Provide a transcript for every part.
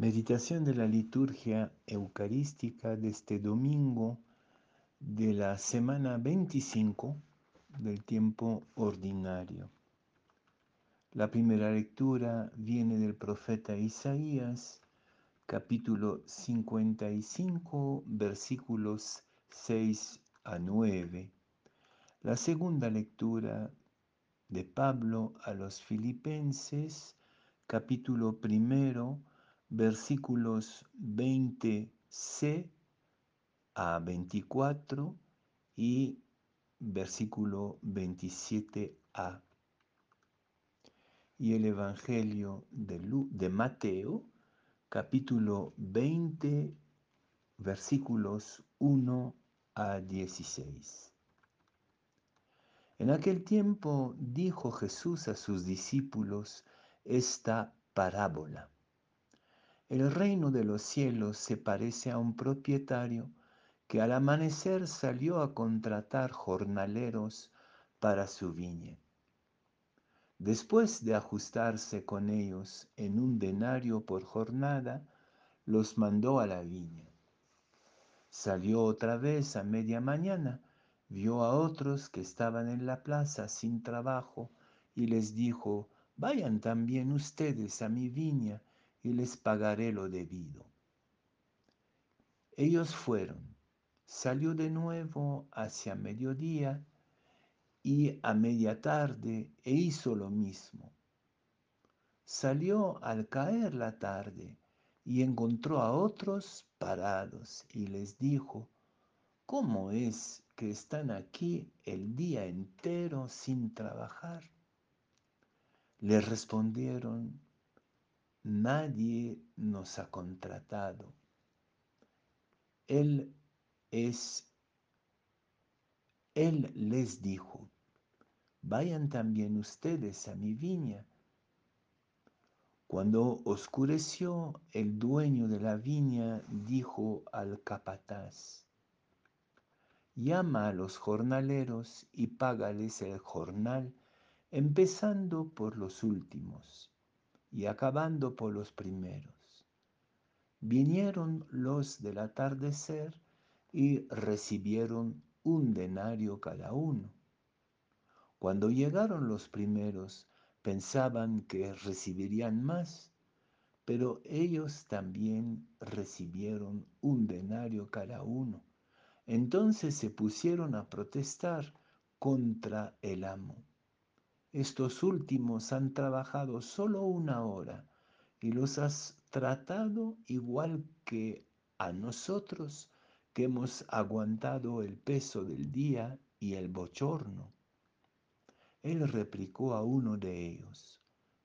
Meditación de la liturgia eucarística de este domingo de la semana 25 del tiempo ordinario. La primera lectura viene del profeta Isaías, capítulo 55, versículos 6 a 9. La segunda lectura de Pablo a los filipenses, capítulo primero, versículos 20c a 24 y versículo 27a. Y el Evangelio de, de Mateo, capítulo 20, versículos 1 a 16. En aquel tiempo dijo Jesús a sus discípulos esta parábola. El reino de los cielos se parece a un propietario que al amanecer salió a contratar jornaleros para su viña. Después de ajustarse con ellos en un denario por jornada, los mandó a la viña. Salió otra vez a media mañana, vio a otros que estaban en la plaza sin trabajo y les dijo, vayan también ustedes a mi viña y les pagaré lo debido. Ellos fueron. Salió de nuevo hacia mediodía y a media tarde e hizo lo mismo. Salió al caer la tarde y encontró a otros parados y les dijo, ¿cómo es que están aquí el día entero sin trabajar? Le respondieron, nadie nos ha contratado. Él es, Él les dijo, vayan también ustedes a mi viña. Cuando oscureció, el dueño de la viña dijo al capataz, llama a los jornaleros y págales el jornal, empezando por los últimos y acabando por los primeros. Vinieron los del atardecer y recibieron un denario cada uno. Cuando llegaron los primeros, pensaban que recibirían más, pero ellos también recibieron un denario cada uno. Entonces se pusieron a protestar contra el amo. Estos últimos han trabajado solo una hora y los has tratado igual que a nosotros que hemos aguantado el peso del día y el bochorno. Él replicó a uno de ellos,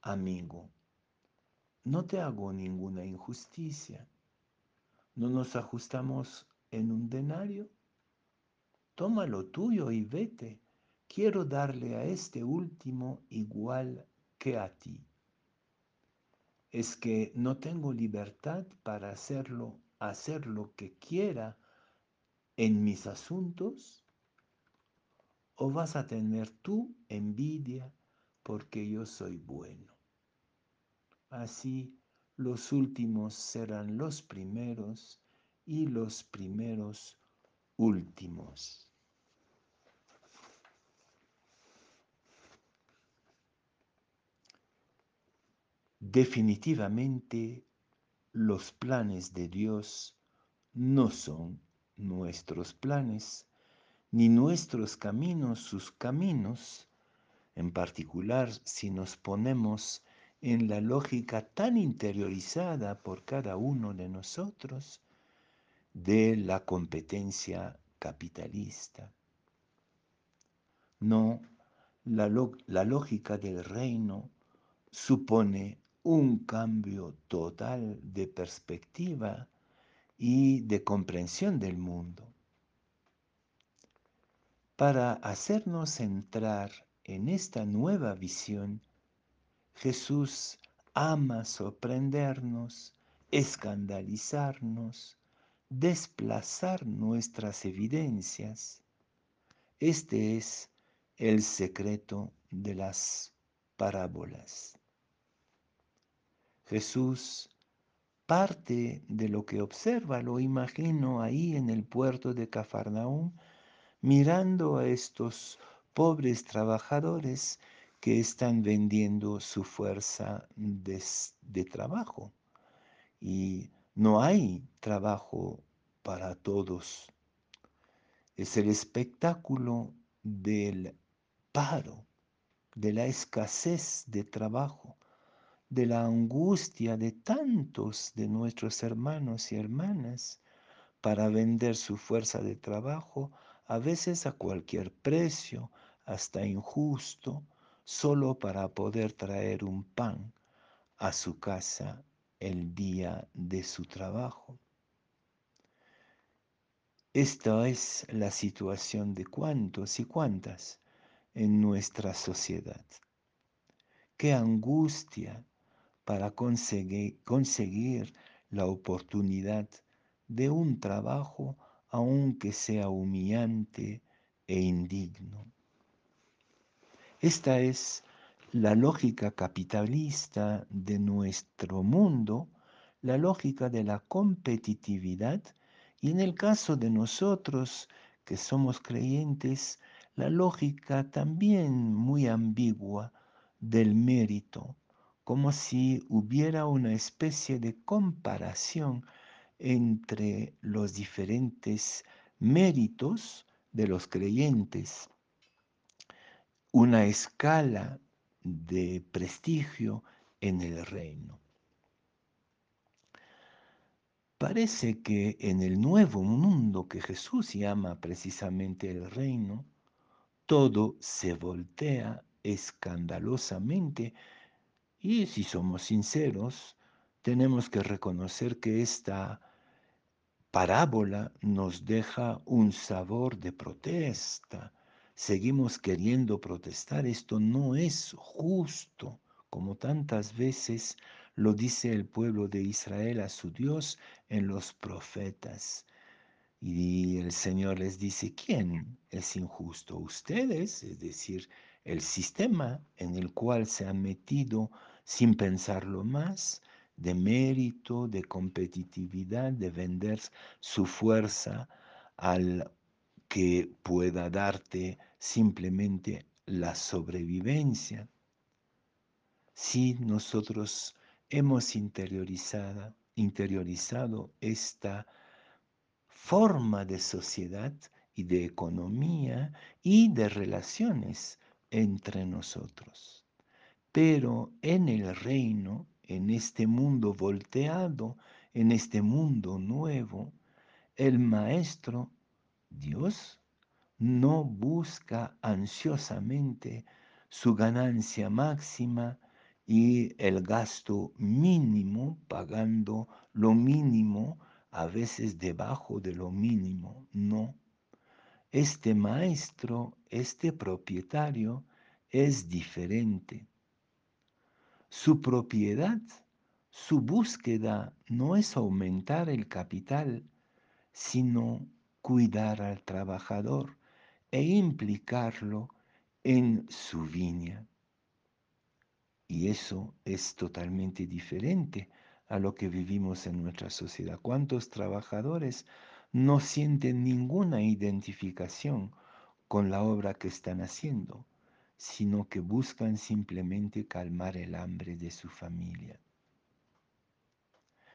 amigo, no te hago ninguna injusticia. ¿No nos ajustamos en un denario? Toma lo tuyo y vete quiero darle a este último igual que a ti. Es que no tengo libertad para hacerlo, hacer lo que quiera en mis asuntos. ¿O vas a tener tú envidia porque yo soy bueno? Así los últimos serán los primeros y los primeros últimos. Definitivamente los planes de Dios no son nuestros planes, ni nuestros caminos sus caminos, en particular si nos ponemos en la lógica tan interiorizada por cada uno de nosotros de la competencia capitalista. No, la, lógica del reino supone un cambio total de perspectiva y de comprensión del mundo. Para hacernos entrar en esta nueva visión, Jesús ama sorprendernos, escandalizarnos, desplazar nuestras evidencias. Este es el secreto de las parábolas. Jesús parte de lo que observa, lo imagino ahí en el puerto de Cafarnaúm, mirando a estos pobres trabajadores que están vendiendo su fuerza de, de trabajo. Y no hay trabajo para todos. Es el espectáculo del paro, de la escasez de trabajo, de la angustia de tantos de nuestros hermanos y hermanas para vender su fuerza de trabajo, a veces a cualquier precio, hasta injusto, solo para poder traer un pan a su casa el día de su trabajo. Esta es la situación de cuántos y cuántas en nuestra sociedad. Qué angustia para conseguir, la oportunidad de un trabajo aunque sea humillante e indigno. Esta es la lógica capitalista de nuestro mundo, la lógica de la competitividad y en el caso de nosotros que somos creyentes, la lógica también muy ambigua del mérito, como si hubiera una especie de comparación entre los diferentes méritos de los creyentes, una escala de prestigio en el reino. Parece que en el nuevo mundo que Jesús llama precisamente el reino, todo se voltea escandalosamente y si somos sinceros, tenemos que reconocer que esta parábola nos deja un sabor de protesta. Seguimos queriendo protestar, esto no es justo, como tantas veces lo dice el pueblo de Israel a su Dios en los profetas. Y el Señor les dice, ¿quién es injusto? Ustedes, es decir, el sistema en el cual se han metido sin pensarlo más, de mérito, de competitividad, de vender su fuerza al que pueda darte simplemente la sobrevivencia. Si nosotros hemos interiorizado, interiorizado esta forma de sociedad y de economía y de relaciones entre nosotros. Pero en el reino, en este mundo volteado, en este mundo nuevo, el Maestro, Dios, no busca ansiosamente su ganancia máxima y el gasto mínimo, pagando lo mínimo, a veces debajo de lo mínimo. No. Este maestro, este propietario, es diferente. Su propiedad, su búsqueda no es aumentar el capital, sino cuidar al trabajador e implicarlo en su viña. Y eso es totalmente diferente a lo que vivimos en nuestra sociedad. ¿Cuántos trabajadores no sienten ninguna identificación con la obra que están haciendo, sino que buscan simplemente calmar el hambre de su familia?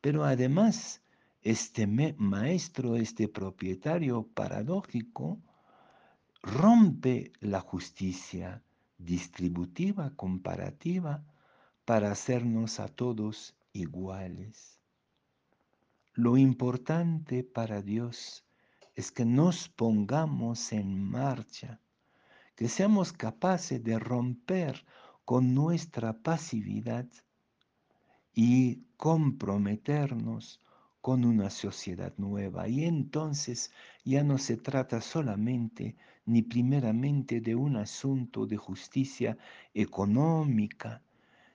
Pero además, este maestro, este propietario paradójico, rompe la justicia distributiva, comparativa, para hacernos a todos iguales. Lo importante para Dios es que nos pongamos en marcha, que seamos capaces de romper con nuestra pasividad y comprometernos con una sociedad nueva. Y entonces ya no se trata solamente ni primeramente de un asunto de justicia económica,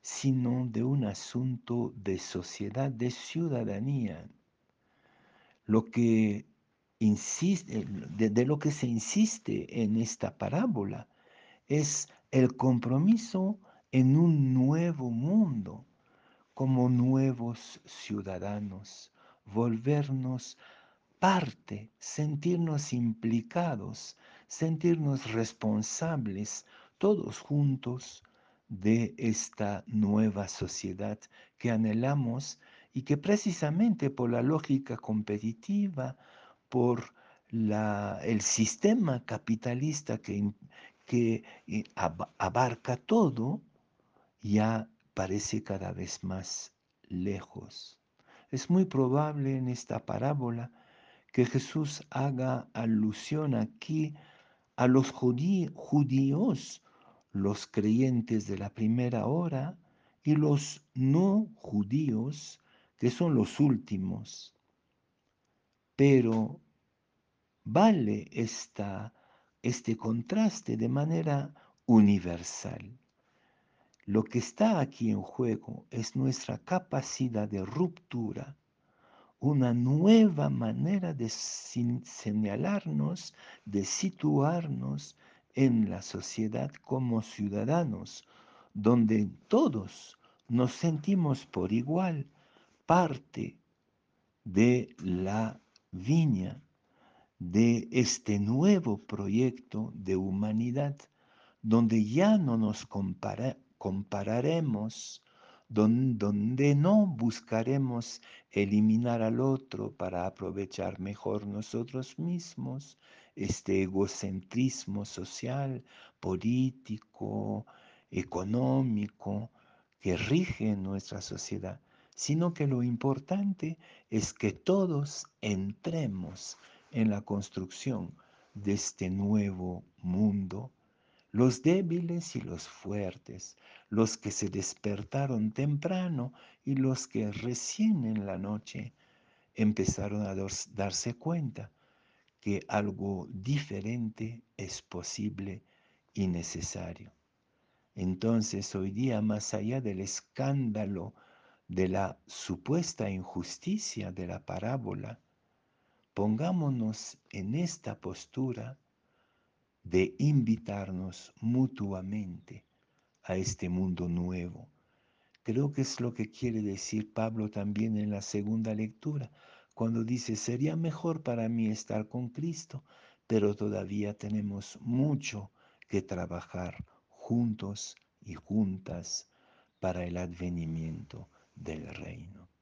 sino de un asunto de sociedad, de ciudadanía. Lo que insiste, de, lo que se insiste en esta parábola es el compromiso en un nuevo mundo, como nuevos ciudadanos, volvernos parte, sentirnos implicados, sentirnos responsables todos juntos de esta nueva sociedad que anhelamos y que precisamente por la lógica competitiva, por el sistema capitalista que, que eh, abarca todo, ya parece cada vez más lejos. Es muy probable en esta parábola que Jesús haga alusión aquí a los judíos, los creyentes de la primera hora y los no judíos, que son los últimos. Pero vale esta, este contraste de manera universal. Lo que está aquí en juego es nuestra capacidad de ruptura, una nueva manera de señalarnos, de situarnos en la sociedad como ciudadanos, donde todos nos sentimos por igual parte de la viña, de este nuevo proyecto de humanidad, donde ya no nos compara, compararemos, donde no buscaremos eliminar al otro para aprovechar mejor nosotros mismos, este egocentrismo social, político, económico que rige nuestra sociedad, sino que lo importante es que todos entremos en la construcción de este nuevo mundo los débiles y los fuertes, los que se despertaron temprano y los que recién en la noche empezaron a darse cuenta que algo diferente es posible y necesario. Entonces hoy día, más allá del escándalo de la supuesta injusticia de la parábola, pongámonos en esta postura de invitarnos mutuamente a este mundo nuevo. Creo que es lo que quiere decir Pablo también en la segunda lectura, cuando dice, sería mejor para mí estar con Cristo, pero todavía tenemos mucho que trabajar juntos y juntas para el advenimiento del reino.